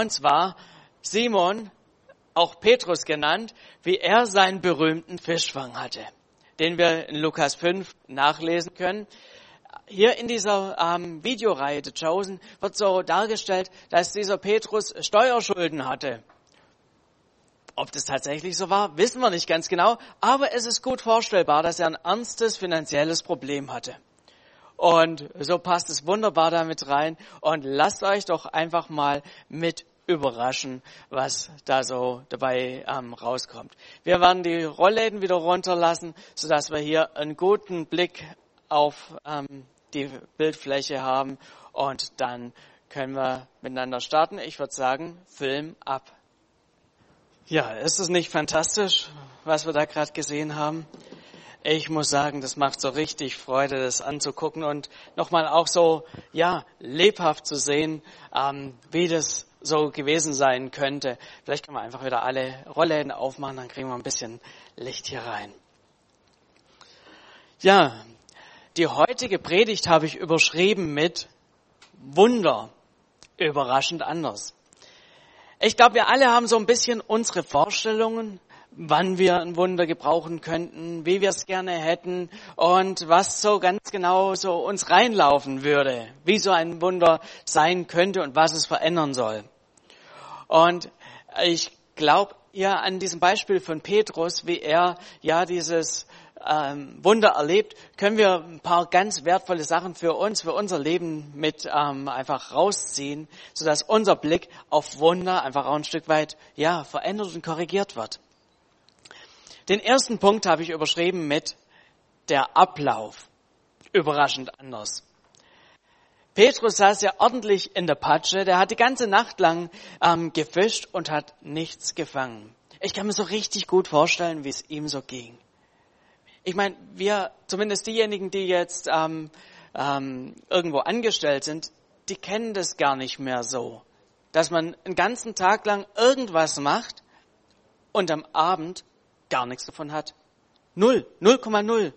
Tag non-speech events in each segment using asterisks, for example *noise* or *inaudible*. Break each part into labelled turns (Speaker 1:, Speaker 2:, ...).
Speaker 1: Und zwar Simon, auch Petrus genannt, wie er seinen berühmten Fischfang hatte, den wir in Lukas 5 nachlesen können. Hier in dieser ähm, Videoreihe The Chosen wird so dargestellt, dass dieser Petrus Steuerschulden hatte. Ob das tatsächlich so war, wissen wir nicht ganz genau, aber es ist gut vorstellbar, dass er ein ernstes finanzielles Problem hatte. Und so passt es wunderbar damit rein. Und lasst euch doch einfach mal mit überraschen, was da so dabei ähm, rauskommt. Wir werden die Rollläden wieder runterlassen, sodass wir hier einen guten Blick auf ähm, die Bildfläche haben und dann können wir miteinander starten. Ich würde sagen, Film ab. Ja, ist es nicht fantastisch, was wir da gerade gesehen haben? Ich muss sagen, das macht so richtig Freude, das anzugucken und nochmal auch so, ja, lebhaft zu sehen, ähm, wie das so gewesen sein könnte. Vielleicht können wir einfach wieder alle Rollläden aufmachen, dann kriegen wir ein bisschen Licht hier rein. Ja, die heutige Predigt habe ich überschrieben mit Wunder, überraschend anders. Ich glaube, wir alle haben so ein bisschen unsere Vorstellungen, wann wir ein Wunder gebrauchen könnten, wie wir es gerne hätten und was so ganz genau so uns reinlaufen würde, wie so ein Wunder sein könnte und was es verändern soll. Und ich glaube ja an diesem Beispiel von Petrus, wie er ja dieses ähm, Wunder erlebt, können wir ein paar ganz wertvolle Sachen für uns, für unser Leben mit ähm, einfach rausziehen, sodass unser Blick auf Wunder einfach auch ein Stück weit ja verändert und korrigiert wird. Den ersten Punkt habe ich überschrieben mit der Ablauf. Überraschend anders. Petrus saß ja ordentlich in der Patsche, der hat die ganze Nacht lang ähm, gefischt und hat nichts gefangen. Ich kann mir so richtig gut vorstellen, wie es ihm so ging. Ich meine, wir, zumindest diejenigen, die jetzt ähm, ähm, irgendwo angestellt sind, die kennen das gar nicht mehr so, dass man einen ganzen Tag lang irgendwas macht und am Abend gar nichts davon hat. Null, 0,0.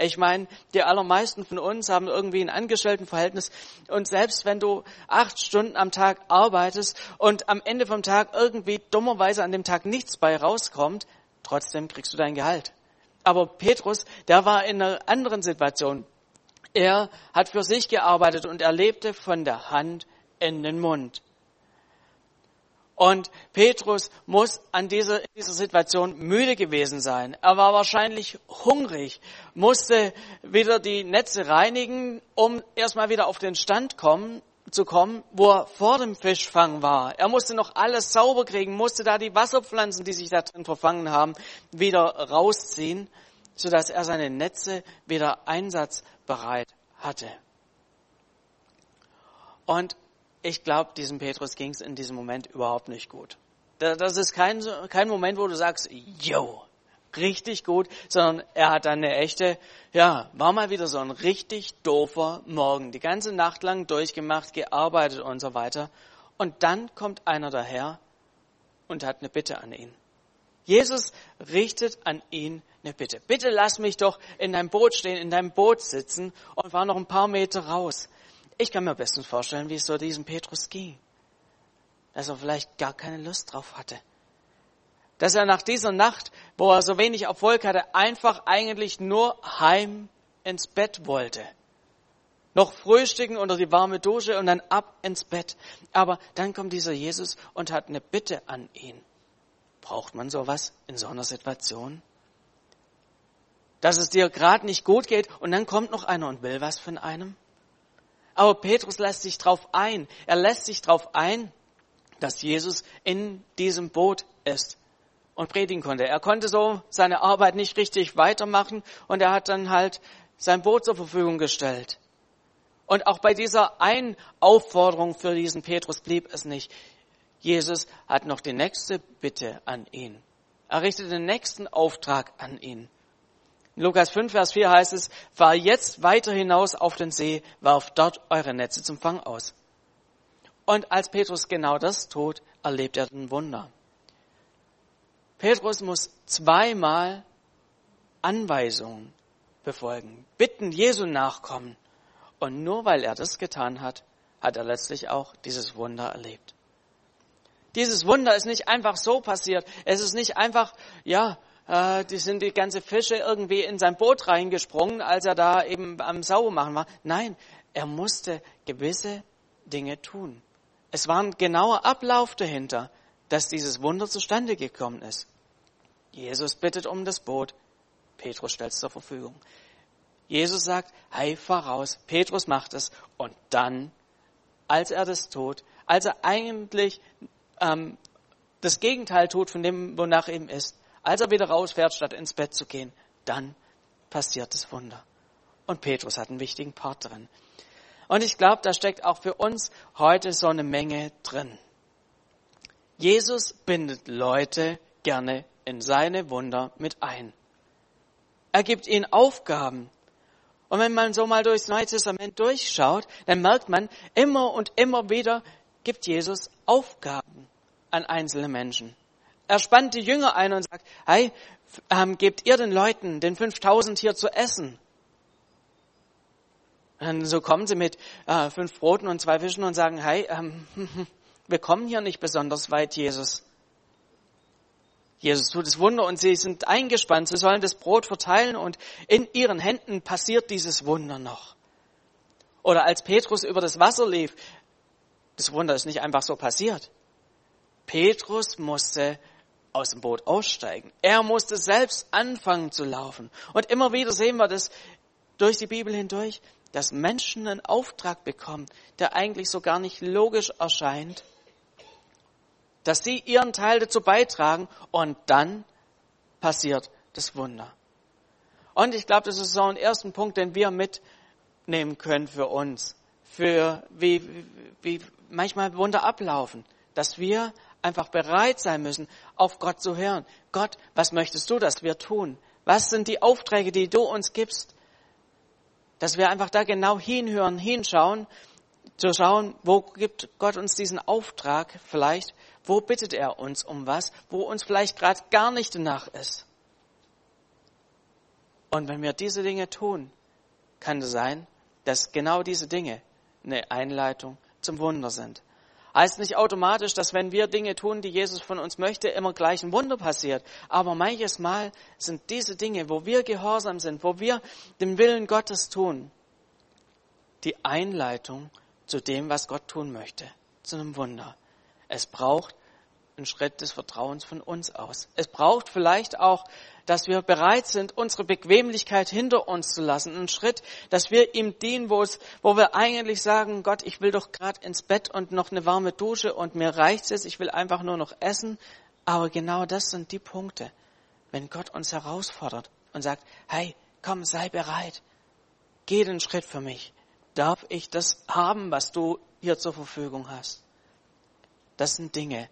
Speaker 1: Ich meine, die allermeisten von uns haben irgendwie ein Angestelltenverhältnis und selbst wenn du acht Stunden am Tag arbeitest und am Ende vom Tag irgendwie dummerweise an dem Tag nichts bei rauskommt, trotzdem kriegst du dein Gehalt. Aber Petrus, der war in einer anderen Situation. Er hat für sich gearbeitet und er lebte von der Hand in den Mund. Und Petrus muss an dieser, dieser Situation müde gewesen sein. Er war wahrscheinlich hungrig, musste wieder die Netze reinigen, um erstmal wieder auf den Stand kommen, zu kommen, wo er vor dem Fischfang war. Er musste noch alles sauber kriegen, musste da die Wasserpflanzen, die sich da drin verfangen haben, wieder rausziehen, sodass er seine Netze wieder einsatzbereit hatte. Und ich glaube, diesem Petrus ging es in diesem Moment überhaupt nicht gut. Das ist kein, kein Moment, wo du sagst, yo, richtig gut, sondern er hat dann eine echte, ja, war mal wieder so ein richtig doofer Morgen. Die ganze Nacht lang durchgemacht, gearbeitet und so weiter. Und dann kommt einer daher und hat eine Bitte an ihn. Jesus richtet an ihn eine Bitte. Bitte lass mich doch in deinem Boot stehen, in deinem Boot sitzen und war noch ein paar Meter raus. Ich kann mir bestens vorstellen, wie es so diesem Petrus ging. Dass er vielleicht gar keine Lust drauf hatte dass er nach dieser Nacht, wo er so wenig Erfolg hatte, einfach eigentlich nur heim ins Bett wollte. Noch frühstücken unter die warme Dusche und dann ab ins Bett. Aber dann kommt dieser Jesus und hat eine Bitte an ihn. Braucht man sowas in so einer Situation? Dass es dir gerade nicht gut geht und dann kommt noch einer und will was von einem? Aber Petrus lässt sich drauf ein. Er lässt sich drauf ein, dass Jesus in diesem Boot ist und predigen konnte. Er konnte so seine Arbeit nicht richtig weitermachen und er hat dann halt sein Boot zur Verfügung gestellt. Und auch bei dieser einen Aufforderung für diesen Petrus blieb es nicht. Jesus hat noch die nächste Bitte an ihn. Er richtete den nächsten Auftrag an ihn. In Lukas 5, Vers 4 heißt es, fahr jetzt weiter hinaus auf den See, warf dort eure Netze zum Fang aus. Und als Petrus genau das tut, erlebt er ein Wunder. Petrus muss zweimal Anweisungen befolgen, bitten Jesu nachkommen. Und nur weil er das getan hat, hat er letztlich auch dieses Wunder erlebt. Dieses Wunder ist nicht einfach so passiert. Es ist nicht einfach, ja, äh, die sind die ganze Fische irgendwie in sein Boot reingesprungen, als er da eben am Saubermachen war. Nein, er musste gewisse Dinge tun. Es war ein genauer Ablauf dahinter, dass dieses Wunder zustande gekommen ist. Jesus bittet um das Boot. Petrus stellt es zur Verfügung. Jesus sagt, hey, fahr raus. Petrus macht es. Und dann, als er das tut, als er eigentlich ähm, das Gegenteil tut von dem, wonach ihm ist, als er wieder rausfährt, statt ins Bett zu gehen, dann passiert das Wunder. Und Petrus hat einen wichtigen Part drin. Und ich glaube, da steckt auch für uns heute so eine Menge drin. Jesus bindet Leute gerne in seine Wunder mit ein. Er gibt ihnen Aufgaben. Und wenn man so mal durchs Neue Testament durchschaut, dann merkt man, immer und immer wieder gibt Jesus Aufgaben an einzelne Menschen. Er spannt die Jünger ein und sagt, hey, ähm, gebt ihr den Leuten, den 5000 hier zu essen? Und so kommen sie mit äh, fünf Broten und zwei Fischen und sagen, hey, ähm, *laughs* wir kommen hier nicht besonders weit, Jesus. Jesus tut das Wunder und sie sind eingespannt. Sie sollen das Brot verteilen und in ihren Händen passiert dieses Wunder noch. Oder als Petrus über das Wasser lief, das Wunder ist nicht einfach so passiert. Petrus musste aus dem Boot aussteigen. Er musste selbst anfangen zu laufen. Und immer wieder sehen wir das durch die Bibel hindurch, dass Menschen einen Auftrag bekommen, der eigentlich so gar nicht logisch erscheint dass sie ihren Teil dazu beitragen und dann passiert das Wunder. Und ich glaube, das ist so ein ersten Punkt, den wir mitnehmen können für uns, für wie, wie manchmal Wunder ablaufen, dass wir einfach bereit sein müssen, auf Gott zu hören. Gott, was möchtest du, dass wir tun? Was sind die Aufträge, die du uns gibst? Dass wir einfach da genau hinhören, hinschauen, zu schauen, wo gibt Gott uns diesen Auftrag vielleicht wo bittet er uns um was, wo uns vielleicht gerade gar nicht danach ist? Und wenn wir diese Dinge tun, kann es sein, dass genau diese Dinge eine Einleitung zum Wunder sind. Heißt nicht automatisch, dass wenn wir Dinge tun, die Jesus von uns möchte, immer gleich ein Wunder passiert. Aber manches Mal sind diese Dinge, wo wir gehorsam sind, wo wir den Willen Gottes tun, die Einleitung zu dem, was Gott tun möchte, zu einem Wunder. Es braucht einen Schritt des Vertrauens von uns aus. Es braucht vielleicht auch, dass wir bereit sind, unsere Bequemlichkeit hinter uns zu lassen. Einen Schritt, dass wir ihm dienen, wo, es, wo wir eigentlich sagen, Gott, ich will doch gerade ins Bett und noch eine warme Dusche und mir reicht's jetzt, ich will einfach nur noch essen. Aber genau das sind die Punkte, wenn Gott uns herausfordert und sagt, hey, komm, sei bereit. Geh den Schritt für mich. Darf ich das haben, was du hier zur Verfügung hast? Das sind Dinge,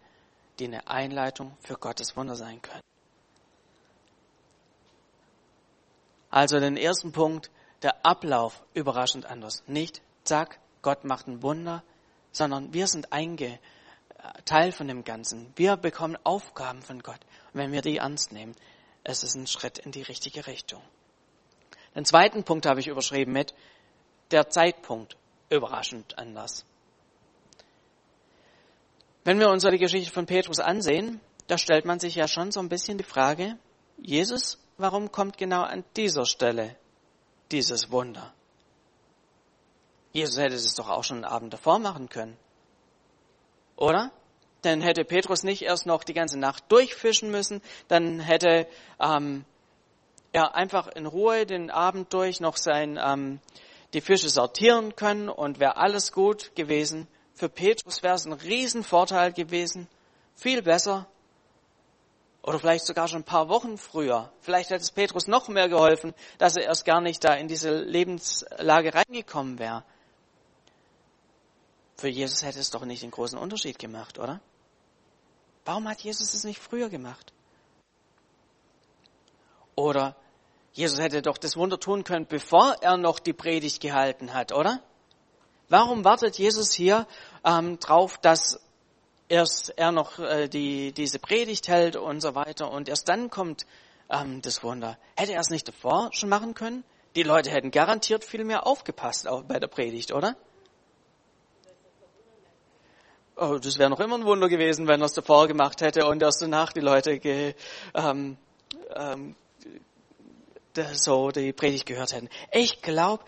Speaker 1: die eine Einleitung für Gottes Wunder sein können. Also den ersten Punkt, der Ablauf überraschend anders. Nicht, zack, Gott macht ein Wunder, sondern wir sind einge, Teil von dem Ganzen. Wir bekommen Aufgaben von Gott. Und wenn wir die ernst nehmen, es ist ein Schritt in die richtige Richtung. Den zweiten Punkt habe ich überschrieben mit der Zeitpunkt überraschend anders. Wenn wir uns die Geschichte von Petrus ansehen, da stellt man sich ja schon so ein bisschen die Frage, Jesus, warum kommt genau an dieser Stelle dieses Wunder? Jesus hätte es doch auch schon einen Abend davor machen können. Oder? Dann hätte Petrus nicht erst noch die ganze Nacht durchfischen müssen, dann hätte ähm, er einfach in Ruhe den Abend durch noch sein, ähm, die Fische sortieren können und wäre alles gut gewesen. Für Petrus wäre es ein Riesenvorteil gewesen, viel besser. Oder vielleicht sogar schon ein paar Wochen früher. Vielleicht hätte es Petrus noch mehr geholfen, dass er erst gar nicht da in diese Lebenslage reingekommen wäre. Für Jesus hätte es doch nicht den großen Unterschied gemacht, oder? Warum hat Jesus es nicht früher gemacht? Oder Jesus hätte doch das Wunder tun können, bevor er noch die Predigt gehalten hat, oder? Warum wartet Jesus hier ähm, drauf, dass erst er noch äh, die, diese Predigt hält und so weiter und erst dann kommt ähm, das Wunder? Hätte er es nicht davor schon machen können? Die Leute hätten garantiert viel mehr aufgepasst auch bei der Predigt, oder? Oh, das wäre noch immer ein Wunder gewesen, wenn er es davor gemacht hätte und erst danach die Leute ge, ähm, ähm, so die Predigt gehört hätten. Ich glaube,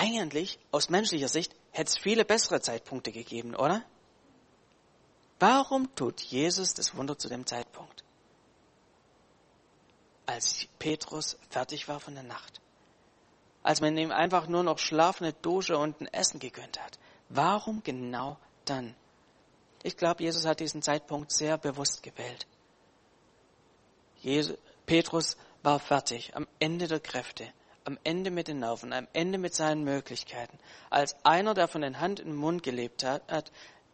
Speaker 1: eigentlich aus menschlicher Sicht hätte es viele bessere Zeitpunkte gegeben, oder? Warum tut Jesus das Wunder zu dem Zeitpunkt? Als Petrus fertig war von der Nacht. Als man ihm einfach nur noch schlafende Dusche und ein Essen gegönnt hat. Warum genau dann? Ich glaube, Jesus hat diesen Zeitpunkt sehr bewusst gewählt. Jesus, Petrus war fertig, am Ende der Kräfte, am Ende mit den Nerven, am Ende mit seinen Möglichkeiten. Als einer, der von den Hand in den Mund gelebt hat, hat,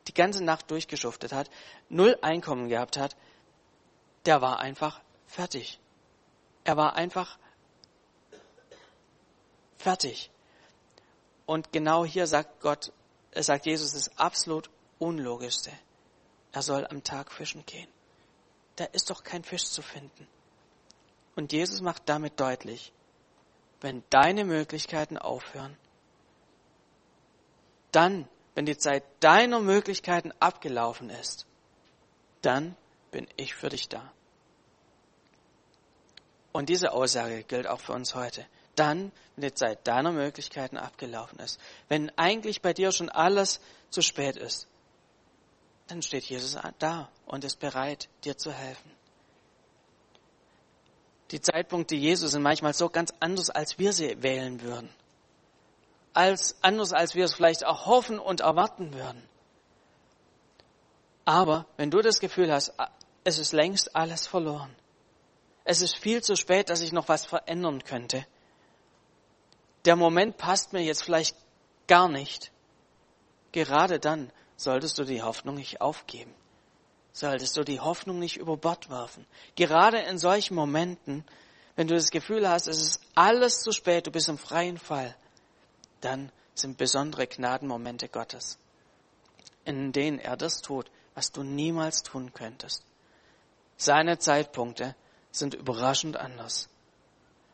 Speaker 1: die ganze Nacht durchgeschuftet hat, null Einkommen gehabt hat, der war einfach fertig. Er war einfach fertig. Und genau hier sagt Gott, sagt Jesus das absolut Unlogischste. Er soll am Tag fischen gehen. Da ist doch kein Fisch zu finden. Und Jesus macht damit deutlich, wenn deine Möglichkeiten aufhören, dann, wenn die Zeit deiner Möglichkeiten abgelaufen ist, dann bin ich für dich da. Und diese Aussage gilt auch für uns heute dann, wenn die Zeit deiner Möglichkeiten abgelaufen ist. Wenn eigentlich bei dir schon alles zu spät ist, dann steht Jesus da und ist bereit, dir zu helfen. Die Zeitpunkte Jesu sind manchmal so ganz anders, als wir sie wählen würden. Als anders, als wir es vielleicht auch hoffen und erwarten würden. Aber wenn du das Gefühl hast, es ist längst alles verloren. Es ist viel zu spät, dass ich noch was verändern könnte der Moment passt mir jetzt vielleicht gar nicht. Gerade dann solltest du die Hoffnung nicht aufgeben. Solltest du die Hoffnung nicht über Bord werfen. Gerade in solchen Momenten, wenn du das Gefühl hast, es ist alles zu spät, du bist im freien Fall, dann sind besondere Gnadenmomente Gottes, in denen er das tut, was du niemals tun könntest. Seine Zeitpunkte sind überraschend anders.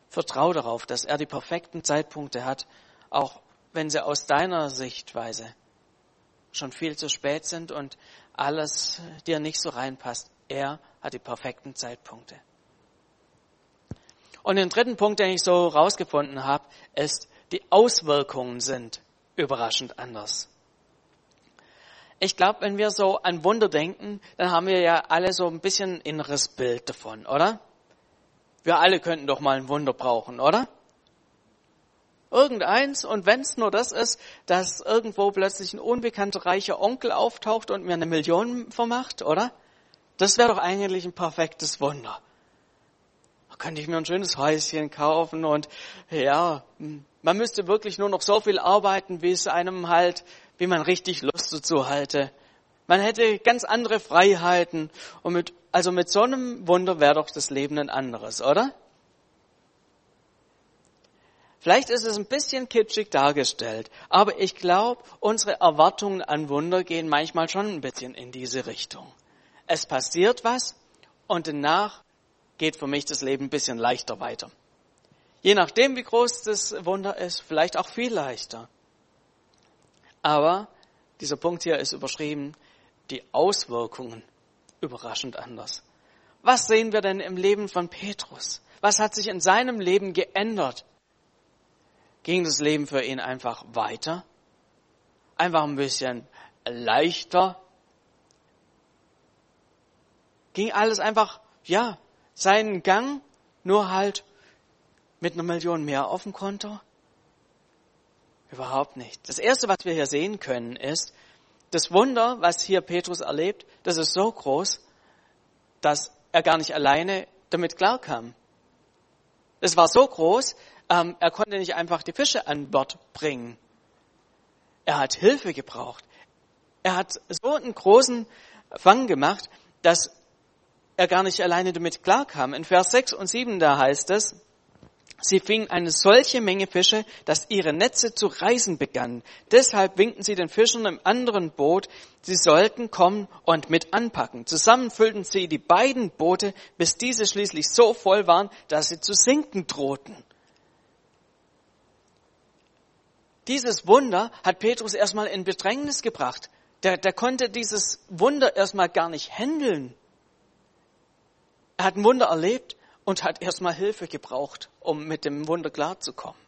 Speaker 1: Vertrau darauf, dass er die perfekten Zeitpunkte hat, auch wenn sie aus deiner Sichtweise schon viel zu spät sind und alles dir nicht so reinpasst. Er hat die perfekten Zeitpunkte. Und den dritten Punkt, den ich so rausgefunden habe, ist, die Auswirkungen sind überraschend anders. Ich glaube, wenn wir so an Wunder denken, dann haben wir ja alle so ein bisschen inneres Bild davon, oder? Wir alle könnten doch mal ein Wunder brauchen, oder? Irgendeins, und wenn es nur das ist, dass irgendwo plötzlich ein unbekannter reicher Onkel auftaucht und mir eine Million vermacht, oder? Das wäre doch eigentlich ein perfektes Wunder. Da könnte ich mir ein schönes Häuschen kaufen und ja, man müsste wirklich nur noch so viel arbeiten, wie es einem halt, wie man richtig Lust dazu halte. Man hätte ganz andere Freiheiten und mit, also mit so einem Wunder wäre doch das Leben ein anderes, oder? Vielleicht ist es ein bisschen kitschig dargestellt, aber ich glaube, unsere Erwartungen an Wunder gehen manchmal schon ein bisschen in diese Richtung. Es passiert was und danach geht für mich das Leben ein bisschen leichter weiter. Je nachdem, wie groß das Wunder ist, vielleicht auch viel leichter. Aber dieser Punkt hier ist überschrieben, die Auswirkungen überraschend anders. Was sehen wir denn im Leben von Petrus? Was hat sich in seinem Leben geändert? Ging das Leben für ihn einfach weiter? Einfach ein bisschen leichter? Ging alles einfach, ja, seinen Gang, nur halt mit einer Million mehr auf dem Konto? Überhaupt nicht. Das Erste, was wir hier sehen können, ist, das Wunder, was hier Petrus erlebt, das ist so groß, dass er gar nicht alleine damit klarkam. Es war so groß, ähm, er konnte nicht einfach die Fische an Bord bringen. Er hat Hilfe gebraucht. Er hat so einen großen Fang gemacht, dass er gar nicht alleine damit klarkam. In Vers 6 und 7 da heißt es, Sie fingen eine solche Menge Fische, dass ihre Netze zu reißen begannen. Deshalb winkten sie den Fischern im anderen Boot, sie sollten kommen und mit anpacken. Zusammen füllten sie die beiden Boote, bis diese schließlich so voll waren, dass sie zu sinken drohten. Dieses Wunder hat Petrus erstmal in Bedrängnis gebracht. Der, der konnte dieses Wunder erstmal gar nicht handeln. Er hat ein Wunder erlebt und hat erstmal Hilfe gebraucht, um mit dem Wunder klarzukommen.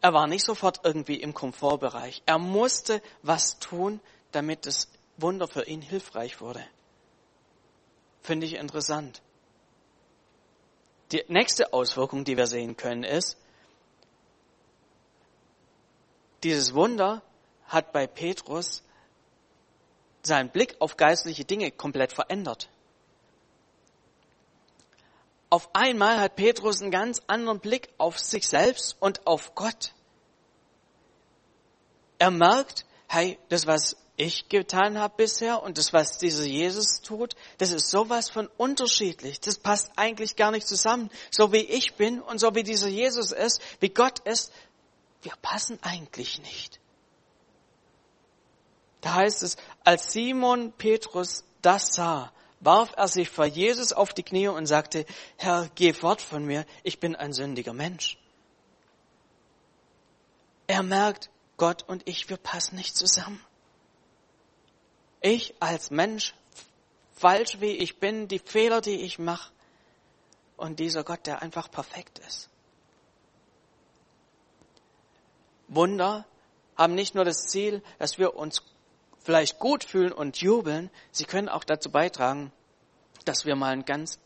Speaker 1: Er war nicht sofort irgendwie im Komfortbereich. Er musste was tun, damit das Wunder für ihn hilfreich wurde. Finde ich interessant. Die nächste Auswirkung, die wir sehen können, ist, dieses Wunder hat bei Petrus seinen Blick auf geistliche Dinge komplett verändert. Auf einmal hat Petrus einen ganz anderen Blick auf sich selbst und auf Gott. Er merkt, hey, das, was ich getan habe bisher und das, was dieser Jesus tut, das ist sowas von unterschiedlich. Das passt eigentlich gar nicht zusammen. So wie ich bin und so wie dieser Jesus ist, wie Gott ist, wir passen eigentlich nicht. Da heißt es, als Simon Petrus das sah, warf er sich vor Jesus auf die Knie und sagte, Herr, geh fort von mir, ich bin ein sündiger Mensch. Er merkt, Gott und ich, wir passen nicht zusammen. Ich als Mensch, falsch wie ich bin, die Fehler, die ich mache, und dieser Gott, der einfach perfekt ist. Wunder haben nicht nur das Ziel, dass wir uns vielleicht gut fühlen und jubeln, sie können auch dazu beitragen, dass wir mal einen ganz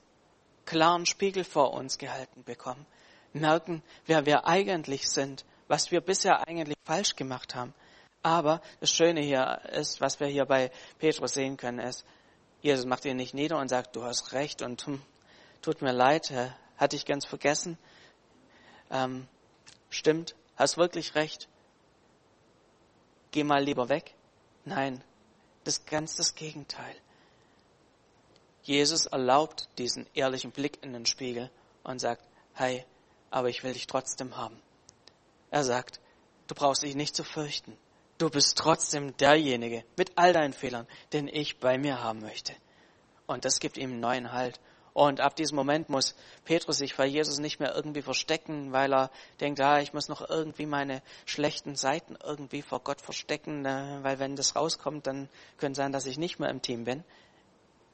Speaker 1: klaren Spiegel vor uns gehalten bekommen, merken, wer wir eigentlich sind, was wir bisher eigentlich falsch gemacht haben. Aber das Schöne hier ist, was wir hier bei Petrus sehen können, ist, Jesus macht ihn nicht nieder und sagt, du hast recht und hm, tut mir leid, hatte ich ganz vergessen. Ähm, stimmt, hast wirklich recht. Geh mal lieber weg. Nein, das ist ganz das Gegenteil. Jesus erlaubt diesen ehrlichen Blick in den Spiegel und sagt, hey, aber ich will dich trotzdem haben. Er sagt, du brauchst dich nicht zu fürchten. Du bist trotzdem derjenige mit all deinen Fehlern, den ich bei mir haben möchte. Und das gibt ihm neuen Halt. Und ab diesem Moment muss Petrus sich vor Jesus nicht mehr irgendwie verstecken, weil er denkt, ah, ich muss noch irgendwie meine schlechten Seiten irgendwie vor Gott verstecken, äh, weil wenn das rauskommt, dann könnte sein, dass ich nicht mehr im Team bin.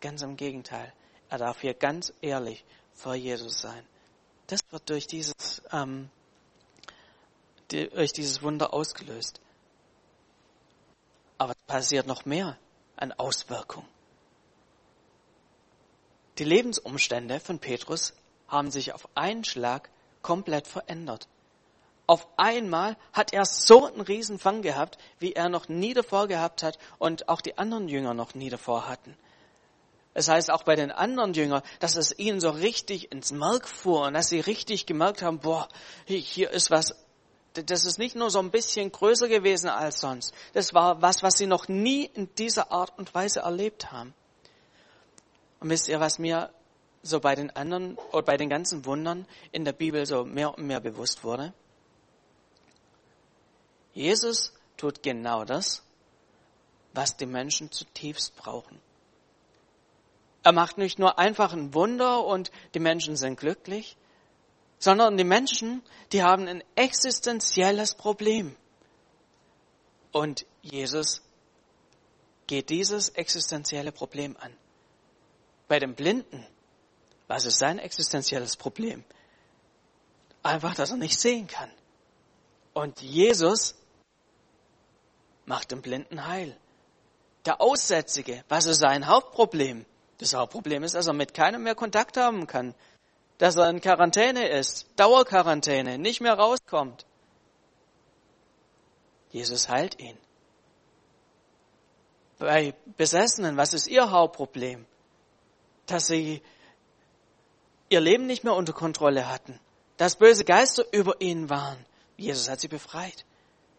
Speaker 1: Ganz im Gegenteil. Er darf hier ganz ehrlich vor Jesus sein. Das wird durch dieses, ähm, durch dieses Wunder ausgelöst. Aber es passiert noch mehr an Auswirkungen. Die Lebensumstände von Petrus haben sich auf einen Schlag komplett verändert. Auf einmal hat er so einen Riesenfang gehabt, wie er noch nie davor gehabt hat und auch die anderen Jünger noch nie davor hatten. Es heißt auch bei den anderen Jüngern, dass es ihnen so richtig ins Mark fuhr und dass sie richtig gemerkt haben, boah, hier ist was, das ist nicht nur so ein bisschen größer gewesen als sonst. Das war was, was sie noch nie in dieser Art und Weise erlebt haben. Und wisst ihr, was mir so bei den anderen oder bei den ganzen Wundern in der Bibel so mehr und mehr bewusst wurde? Jesus tut genau das, was die Menschen zutiefst brauchen. Er macht nicht nur einfach ein Wunder und die Menschen sind glücklich, sondern die Menschen, die haben ein existenzielles Problem. Und Jesus geht dieses existenzielle Problem an. Bei dem Blinden, was ist sein existenzielles Problem? Einfach, dass er nicht sehen kann. Und Jesus macht den Blinden heil. Der Aussätzige, was ist sein Hauptproblem? Das Hauptproblem ist, dass er mit keinem mehr Kontakt haben kann. Dass er in Quarantäne ist, Dauerquarantäne, nicht mehr rauskommt. Jesus heilt ihn. Bei Besessenen, was ist ihr Hauptproblem? Dass sie ihr Leben nicht mehr unter Kontrolle hatten, dass böse Geister über ihnen waren. Jesus hat sie befreit.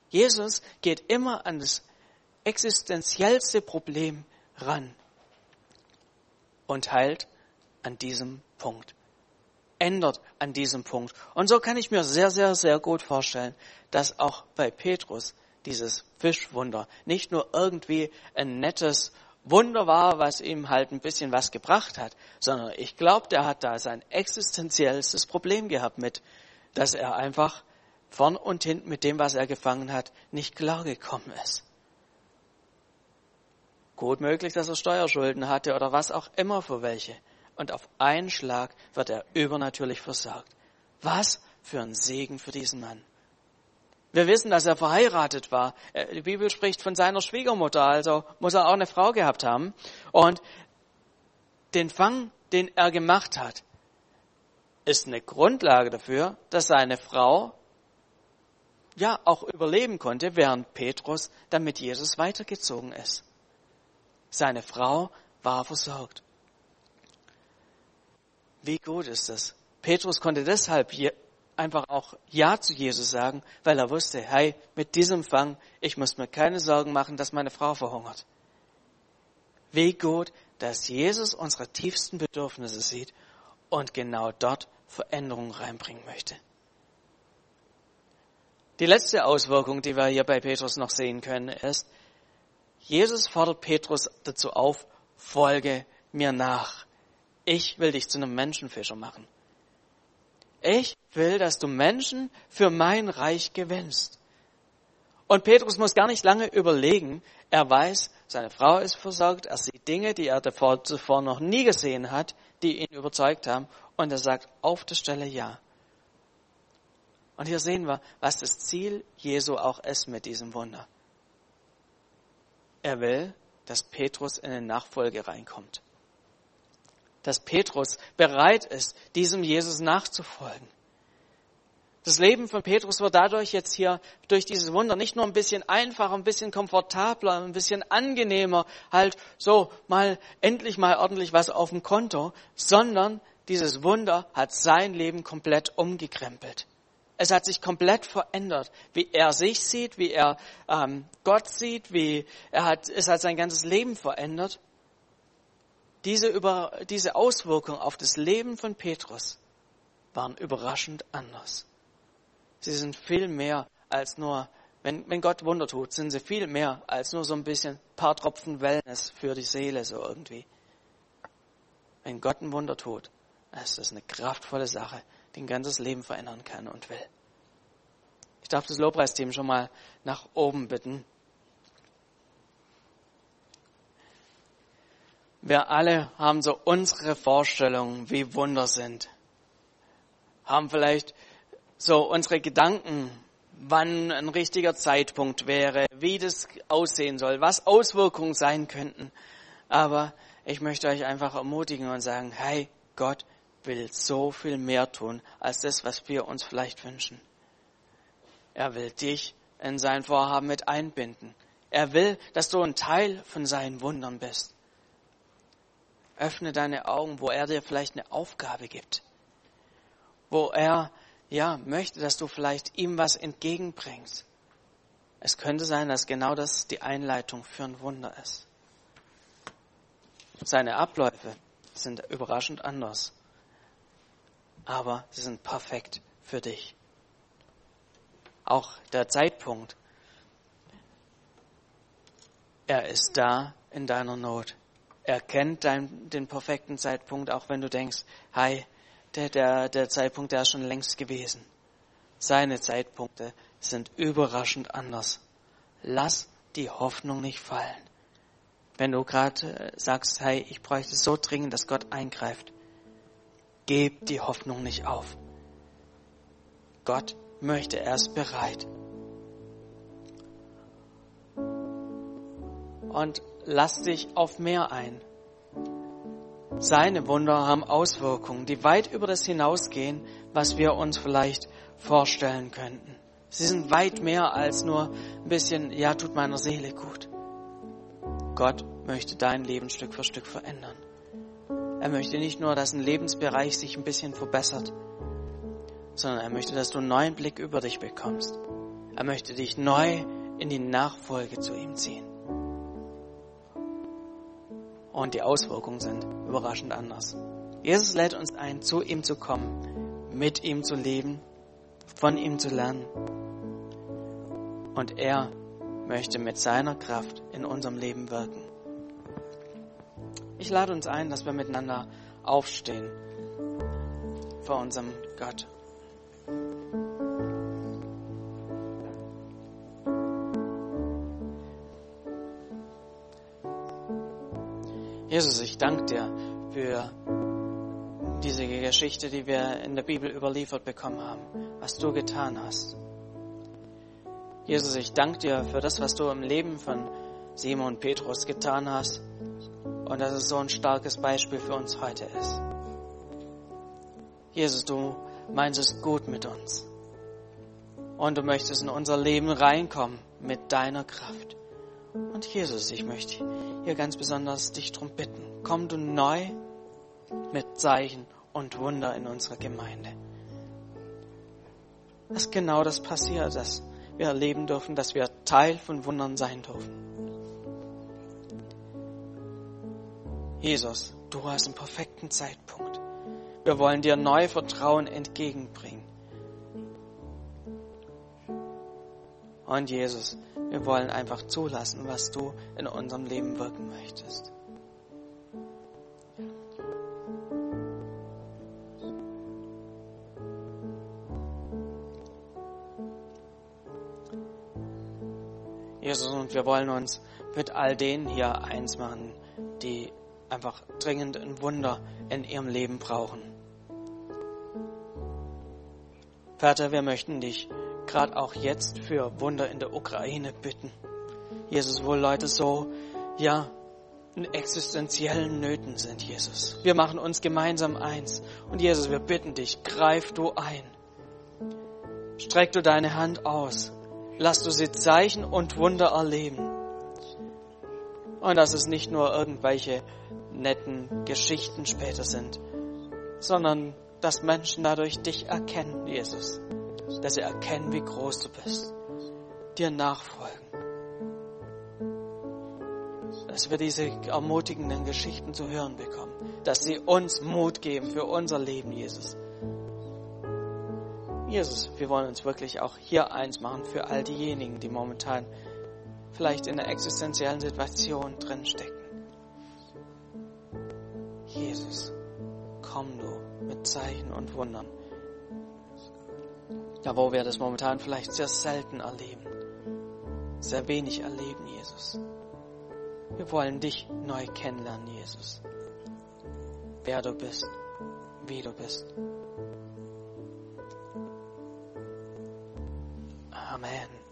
Speaker 1: Jesus geht immer an das existenziellste Problem ran und heilt an diesem Punkt, ändert an diesem Punkt. Und so kann ich mir sehr, sehr, sehr gut vorstellen, dass auch bei Petrus dieses Fischwunder nicht nur irgendwie ein nettes Wunder war, was ihm halt ein bisschen was gebracht hat, sondern ich glaube, der hat da sein existenziellstes Problem gehabt mit, dass er einfach vorn und hinten mit dem, was er gefangen hat, nicht klargekommen ist. Gut möglich, dass er Steuerschulden hatte oder was auch immer für welche. Und auf einen Schlag wird er übernatürlich versorgt. Was für ein Segen für diesen Mann. Wir wissen, dass er verheiratet war. Äh, die Bibel spricht von seiner Schwiegermutter, also muss er auch eine Frau gehabt haben. Und den Fang, den er gemacht hat, ist eine Grundlage dafür, dass seine Frau ja auch überleben konnte, während Petrus dann mit Jesus weitergezogen ist. Seine Frau war versorgt. Wie gut ist das? Petrus konnte deshalb einfach auch Ja zu Jesus sagen, weil er wusste, hey, mit diesem Fang, ich muss mir keine Sorgen machen, dass meine Frau verhungert. Wie gut, dass Jesus unsere tiefsten Bedürfnisse sieht und genau dort Veränderungen reinbringen möchte. Die letzte Auswirkung, die wir hier bei Petrus noch sehen können, ist, Jesus fordert Petrus dazu auf, folge mir nach. Ich will dich zu einem Menschenfischer machen. Ich will, dass du Menschen für mein Reich gewinnst. Und Petrus muss gar nicht lange überlegen. Er weiß, seine Frau ist versorgt. Er sieht Dinge, die er davor, zuvor noch nie gesehen hat, die ihn überzeugt haben. Und er sagt auf der Stelle Ja. Und hier sehen wir, was das Ziel Jesu auch ist mit diesem Wunder. Er will, dass Petrus in eine Nachfolge reinkommt. Dass Petrus bereit ist, diesem Jesus nachzufolgen. Das Leben von Petrus wird dadurch jetzt hier durch dieses Wunder nicht nur ein bisschen einfacher, ein bisschen komfortabler, ein bisschen angenehmer, halt so mal endlich mal ordentlich was auf dem Konto, sondern dieses Wunder hat sein Leben komplett umgekrempelt. Es hat sich komplett verändert, wie er sich sieht, wie er ähm, Gott sieht, wie er hat, es hat sein ganzes Leben verändert. Diese, über, diese Auswirkungen auf das Leben von Petrus waren überraschend anders. Sie sind viel mehr als nur, wenn, wenn Gott Wunder tut, sind sie viel mehr als nur so ein bisschen paar Tropfen Wellness für die Seele so irgendwie. Wenn Gott ein Wunder tut, ist das eine kraftvolle Sache, die ein ganzes Leben verändern kann und will. Ich darf das Lobpreisteam schon mal nach oben bitten. Wir alle haben so unsere Vorstellungen, wie Wunder sind. Haben vielleicht so unsere Gedanken, wann ein richtiger Zeitpunkt wäre, wie das aussehen soll, was Auswirkungen sein könnten. Aber ich möchte euch einfach ermutigen und sagen, hey, Gott will so viel mehr tun, als das, was wir uns vielleicht wünschen. Er will dich in sein Vorhaben mit einbinden. Er will, dass du ein Teil von seinen Wundern bist. Öffne deine Augen, wo er dir vielleicht eine Aufgabe gibt, wo er ja, möchte, dass du vielleicht ihm was entgegenbringst. Es könnte sein, dass genau das die Einleitung für ein Wunder ist. Seine Abläufe sind überraschend anders, aber sie sind perfekt für dich. Auch der Zeitpunkt, er ist da in deiner Not. Er kennt dein, den perfekten Zeitpunkt, auch wenn du denkst, hi, der, der, der Zeitpunkt, der ist schon längst gewesen. Seine Zeitpunkte sind überraschend anders. Lass die Hoffnung nicht fallen. Wenn du gerade äh, sagst, hey, ich bräuchte so dringend, dass Gott eingreift, gib die Hoffnung nicht auf. Gott möchte, er ist bereit. Und lass dich auf mehr ein. Seine Wunder haben Auswirkungen, die weit über das hinausgehen, was wir uns vielleicht vorstellen könnten. Sie sind weit mehr als nur ein bisschen, ja, tut meiner Seele gut. Gott möchte dein Leben Stück für Stück verändern. Er möchte nicht nur, dass ein Lebensbereich sich ein bisschen verbessert, sondern er möchte, dass du einen neuen Blick über dich bekommst. Er möchte dich neu in die Nachfolge zu ihm ziehen. Und die Auswirkungen sind überraschend anders. Jesus lädt uns ein, zu ihm zu kommen, mit ihm zu leben, von ihm zu lernen. Und er möchte mit seiner Kraft in unserem Leben wirken. Ich lade uns ein, dass wir miteinander aufstehen vor unserem Gott. Jesus, ich danke dir für diese Geschichte, die wir in der Bibel überliefert bekommen haben, was du getan hast. Jesus, ich danke dir für das, was du im Leben von Simon Petrus getan hast und dass es so ein starkes Beispiel für uns heute ist. Jesus, du meinst es gut mit uns und du möchtest in unser Leben reinkommen mit deiner Kraft. Und Jesus, ich möchte hier ganz besonders dich darum bitten, komm du neu mit Zeichen und Wunder in unserer Gemeinde. Dass genau das passiert, dass wir erleben dürfen, dass wir Teil von Wundern sein dürfen. Jesus, du hast einen perfekten Zeitpunkt. Wir wollen dir neu Vertrauen entgegenbringen. Und Jesus, wir wollen einfach zulassen, was du in unserem Leben wirken möchtest. Jesus, und wir wollen uns mit all denen hier eins machen, die einfach dringend ein Wunder in ihrem Leben brauchen. Vater, wir möchten dich gerade auch jetzt für Wunder in der Ukraine bitten. Jesus, wo Leute so, ja, in existenziellen Nöten sind, Jesus. Wir machen uns gemeinsam eins. Und Jesus, wir bitten dich, greif du ein. Streck du deine Hand aus. Lass du sie Zeichen und Wunder erleben. Und dass es nicht nur irgendwelche netten Geschichten später sind, sondern dass Menschen dadurch dich erkennen, Jesus dass sie erkennen, wie groß du bist, dir nachfolgen. Dass wir diese ermutigenden Geschichten zu hören bekommen, dass sie uns Mut geben für unser Leben, Jesus. Jesus, wir wollen uns wirklich auch hier eins machen für all diejenigen, die momentan vielleicht in einer existenziellen Situation drinstecken. Jesus, komm nur mit Zeichen und Wundern. Da wo wir das momentan vielleicht sehr selten erleben, sehr wenig erleben, Jesus. Wir wollen dich neu kennenlernen, Jesus. Wer du bist, wie du bist. Amen.